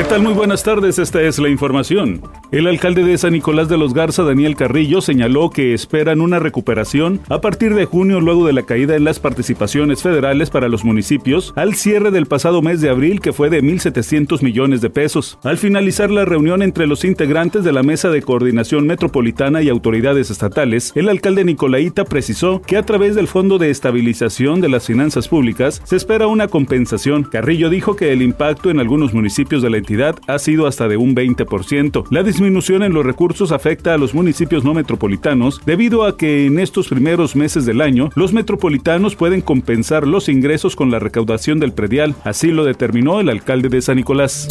¿Qué tal? Muy buenas tardes, esta es la información. El alcalde de San Nicolás de los Garza, Daniel Carrillo, señaló que esperan una recuperación a partir de junio luego de la caída en las participaciones federales para los municipios al cierre del pasado mes de abril que fue de 1.700 millones de pesos. Al finalizar la reunión entre los integrantes de la Mesa de Coordinación Metropolitana y autoridades estatales, el alcalde Nicolaita precisó que a través del Fondo de Estabilización de las Finanzas Públicas se espera una compensación. Carrillo dijo que el impacto en algunos municipios de la entidad ha sido hasta de un 20%. La disminución en los recursos afecta a los municipios no metropolitanos debido a que en estos primeros meses del año los metropolitanos pueden compensar los ingresos con la recaudación del predial. Así lo determinó el alcalde de San Nicolás.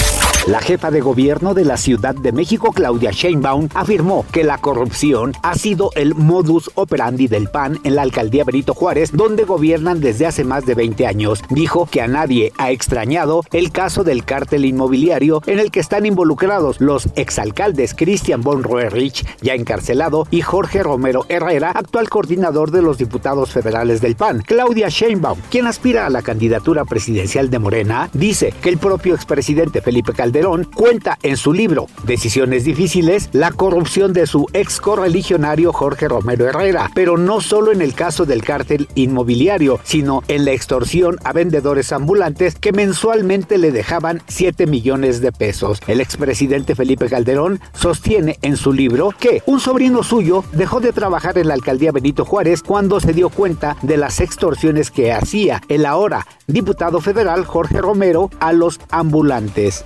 La jefa de gobierno de la Ciudad de México, Claudia Sheinbaum, afirmó que la corrupción ha sido el modus operandi del PAN en la alcaldía Benito Juárez, donde gobiernan desde hace más de 20 años. Dijo que a nadie ha extrañado el caso del cártel inmobiliario en el que están involucrados los exalcaldes Christian von Roerich, ya encarcelado, y Jorge Romero Herrera, actual coordinador de los diputados federales del PAN. Claudia Sheinbaum, quien aspira a la candidatura presidencial de Morena, dice que el propio expresidente Felipe Calderón cuenta en su libro Decisiones difíciles la corrupción de su ex correligionario Jorge Romero Herrera, pero no solo en el caso del cártel inmobiliario, sino en la extorsión a vendedores ambulantes que mensualmente le dejaban 7 millones de pesos. El expresidente Felipe Calderón sostiene en su libro que un sobrino suyo dejó de trabajar en la alcaldía Benito Juárez cuando se dio cuenta de las extorsiones que hacía el ahora diputado federal Jorge Romero a los ambulantes.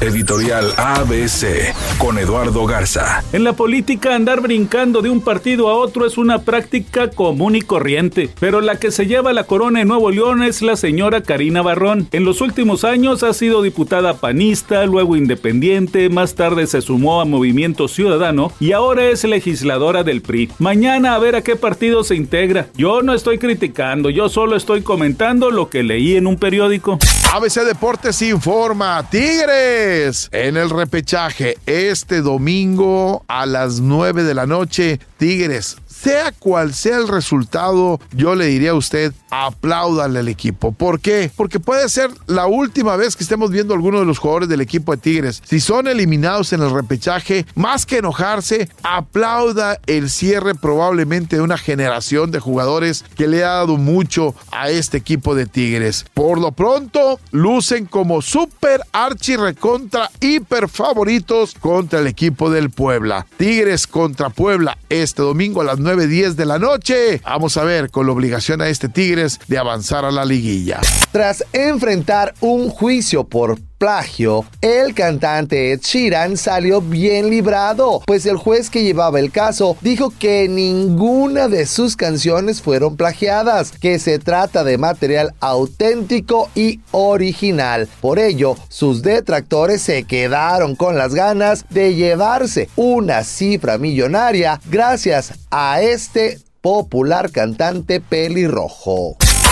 Editorial ABC con Eduardo Garza. En la política andar brincando de un partido a otro es una práctica común y corriente, pero la que se lleva la corona en Nuevo León es la señora Karina Barrón. En los últimos años ha sido diputada panista, luego independiente, más tarde se sumó a Movimiento Ciudadano y ahora es legisladora del PRI. Mañana a ver a qué partido se integra. Yo no estoy criticando, yo solo estoy comentando lo que leí en un periódico. ABC Deportes informa, Tigres en el repechaje este domingo a las 9 de la noche, Tigres sea cual sea el resultado, yo le diría a usted, apláudale al equipo. ¿Por qué? Porque puede ser la última vez que estemos viendo a alguno de los jugadores del equipo de Tigres. Si son eliminados en el repechaje, más que enojarse, aplauda el cierre probablemente de una generación de jugadores que le ha dado mucho a este equipo de Tigres. Por lo pronto, lucen como super archi recontra hiper favoritos contra el equipo del Puebla. Tigres contra Puebla este domingo a las 9 9.10 de la noche. Vamos a ver con la obligación a este Tigres de avanzar a la liguilla. Tras enfrentar un juicio por plagio, el cantante Ed Sheeran salió bien librado, pues el juez que llevaba el caso dijo que ninguna de sus canciones fueron plagiadas, que se trata de material auténtico y original. Por ello, sus detractores se quedaron con las ganas de llevarse una cifra millonaria gracias a este popular cantante pelirrojo.